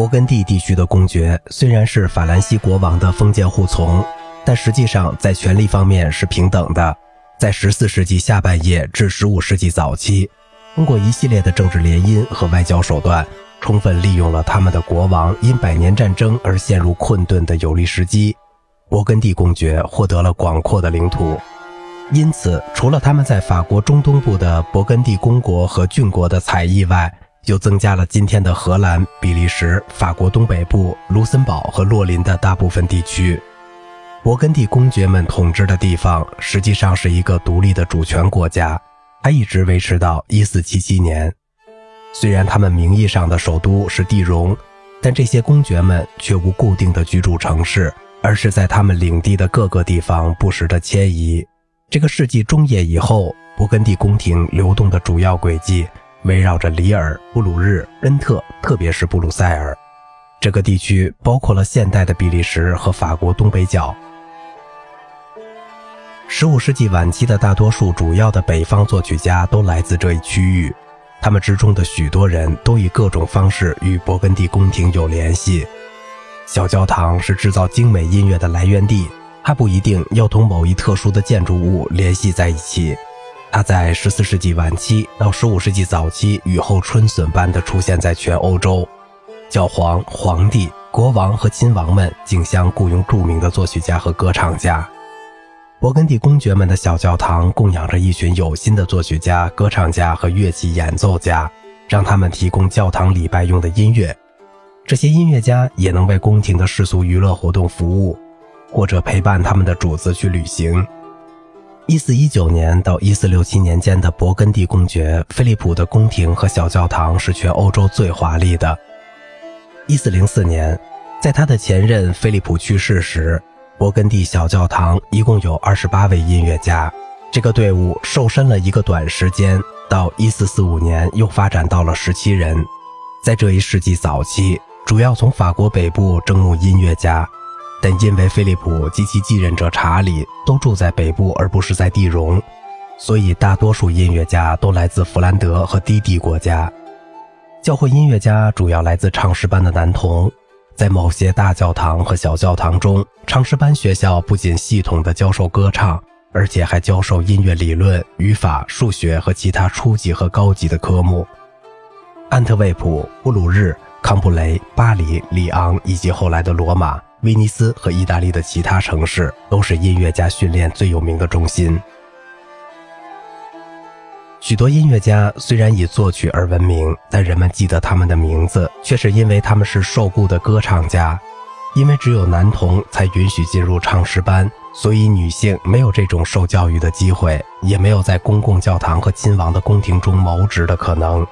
勃艮第地区的公爵虽然是法兰西国王的封建护从，但实际上在权力方面是平等的。在14世纪下半叶至15世纪早期，通过一系列的政治联姻和外交手段，充分利用了他们的国王因百年战争而陷入困顿的有利时机，勃艮第公爵获得了广阔的领土。因此，除了他们在法国中东部的勃艮第公国和郡国的采邑外，又增加了今天的荷兰、比利时、法国东北部、卢森堡和洛林的大部分地区。勃艮第公爵们统治的地方实际上是一个独立的主权国家，它一直维持到1477年。虽然他们名义上的首都是蒂荣，但这些公爵们却无固定的居住城市，而是在他们领地的各个地方不时的迁移。这个世纪中叶以后，勃艮第宫廷流动的主要轨迹。围绕着里尔、布鲁日、恩特，特别是布鲁塞尔，这个地区包括了现代的比利时和法国东北角。15世纪晚期的大多数主要的北方作曲家都来自这一区域，他们之中的许多人都以各种方式与勃艮第宫廷有联系。小教堂是制造精美音乐的来源地，它不一定要同某一特殊的建筑物联系在一起。它在14世纪晚期到15世纪早期雨后春笋般的出现在全欧洲，教皇、皇帝、国王和亲王们竞相雇佣著名的作曲家和歌唱家。勃艮第公爵们的小教堂供养着一群有心的作曲家、歌唱家和乐器演奏家，让他们提供教堂礼拜用的音乐。这些音乐家也能为宫廷的世俗娱乐活动服务，或者陪伴他们的主子去旅行。一四一九年到一四六七年间的勃艮第公爵菲利普的宫廷和小教堂是全欧洲最华丽的。一四零四年，在他的前任菲利普去世时，勃艮第小教堂一共有二十八位音乐家。这个队伍瘦身了一个短时间，到一四四五年又发展到了十七人。在这一世纪早期，主要从法国北部征募音乐家。但因为菲利普及其继任者查理都住在北部，而不是在地荣，所以大多数音乐家都来自弗兰德和低地国家。教会音乐家主要来自唱诗班的男童，在某些大教堂和小教堂中，唱诗班学校不仅系统地教授歌唱，而且还教授音乐理论、语法、数学和其他初级和高级的科目。安特卫普、布鲁日、康普雷、巴黎、里昂以及后来的罗马。威尼斯和意大利的其他城市都是音乐家训练最有名的中心。许多音乐家虽然以作曲而闻名，但人们记得他们的名字，却是因为他们是受雇的歌唱家。因为只有男童才允许进入唱诗班，所以女性没有这种受教育的机会，也没有在公共教堂和亲王的宫廷中谋职的可能。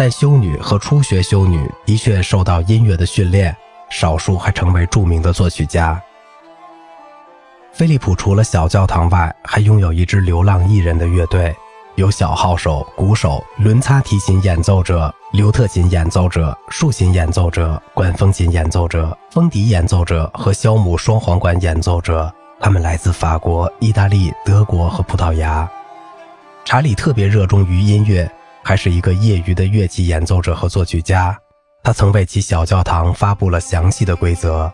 但修女和初学修女的确受到音乐的训练。少数还成为著名的作曲家。菲利普除了小教堂外，还拥有一支流浪艺人的乐队，有小号手、鼓手、轮擦提琴演奏者、刘特琴演奏者、竖琴演奏者、管风琴演奏者、风笛演奏者和肖姆双簧管演奏者。他们来自法国、意大利、德国和葡萄牙。查理特别热衷于音乐，还是一个业余的乐器演奏者和作曲家。他曾为其小教堂发布了详细的规则。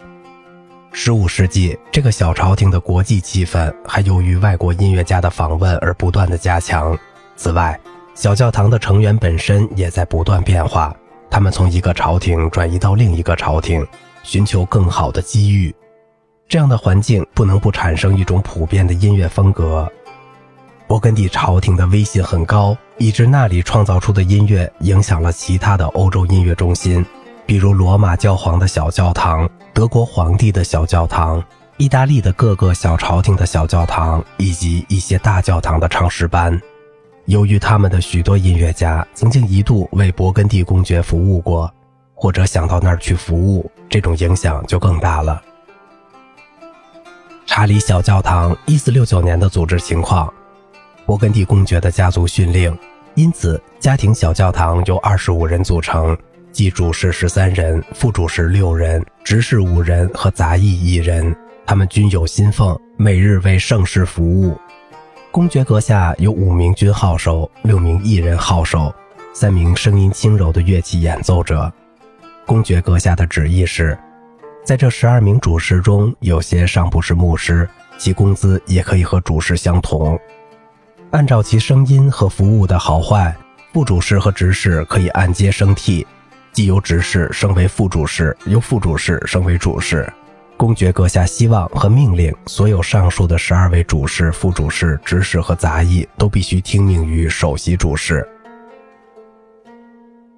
15世纪，这个小朝廷的国际气氛还由于外国音乐家的访问而不断的加强。此外，小教堂的成员本身也在不断变化，他们从一个朝廷转移到另一个朝廷，寻求更好的机遇。这样的环境不能不产生一种普遍的音乐风格。勃艮第朝廷的威信很高，以致那里创造出的音乐影响了其他的欧洲音乐中心，比如罗马教皇的小教堂、德国皇帝的小教堂、意大利的各个小朝廷的小教堂，以及一些大教堂的唱诗班。由于他们的许多音乐家曾经一度为勃艮第公爵服务过，或者想到那儿去服务，这种影响就更大了。查理小教堂1469年的组织情况。勃艮第公爵的家族训令，因此家庭小教堂由二十五人组成，即主事十三人，副主事六人，执事五人和杂役一人。他们均有薪俸，每日为盛世服务。公爵阁下有五名军号手，六名艺人号手，三名声音轻柔的乐器演奏者。公爵阁下的旨意是，在这十二名主事中，有些尚不是牧师，其工资也可以和主事相同。按照其声音和服务的好坏，副主事和执事可以按阶升替，即由执事升为副主事，由副主事升为主事。公爵阁下希望和命令所有上述的十二位主事、副主事、执事和杂役都必须听命于首席主事。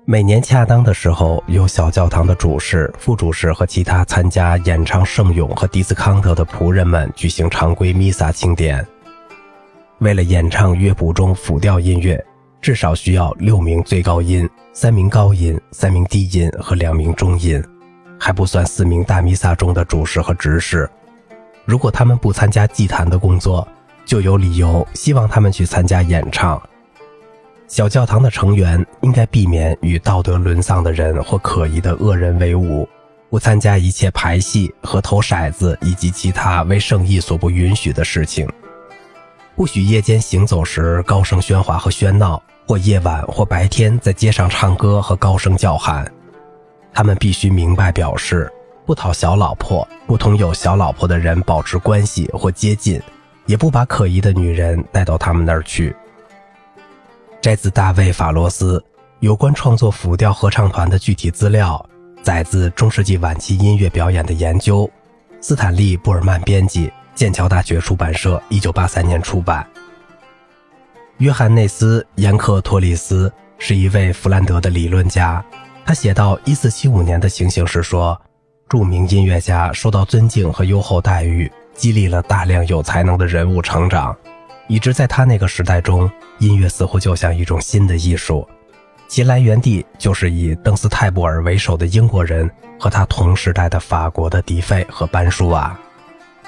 每年恰当的时候，由小教堂的主事、副主事和其他参加演唱圣咏和迪斯康特的仆人们举行常规弥撒庆典。为了演唱乐谱中辅调音乐，至少需要六名最高音、三名高音、三名低音和两名中音。还不算四名大弥撒中的主事和执事，如果他们不参加祭坛的工作，就有理由希望他们去参加演唱。小教堂的成员应该避免与道德沦丧的人或可疑的恶人为伍，不参加一切排戏和投骰子以及其他为圣意所不允许的事情。不许夜间行走时高声喧哗和喧闹，或夜晚或白天在街上唱歌和高声叫喊。他们必须明白表示，不讨小老婆，不同有小老婆的人保持关系或接近，也不把可疑的女人带到他们那儿去。摘自大卫·法罗斯有关创作辅调合唱团的具体资料，载自中世纪晚期音乐表演的研究，斯坦利·布尔曼编辑，剑桥大学出版社，一九八三年出版。约翰内斯·严克托里斯是一位弗兰德的理论家。他写到一四七五年的情形时说：“著名音乐家受到尊敬和优厚待遇，激励了大量有才能的人物成长，以致在他那个时代中，音乐似乎就像一种新的艺术。其来源地就是以邓斯泰布尔为首的英国人和他同时代的法国的迪费和班舒瓦。”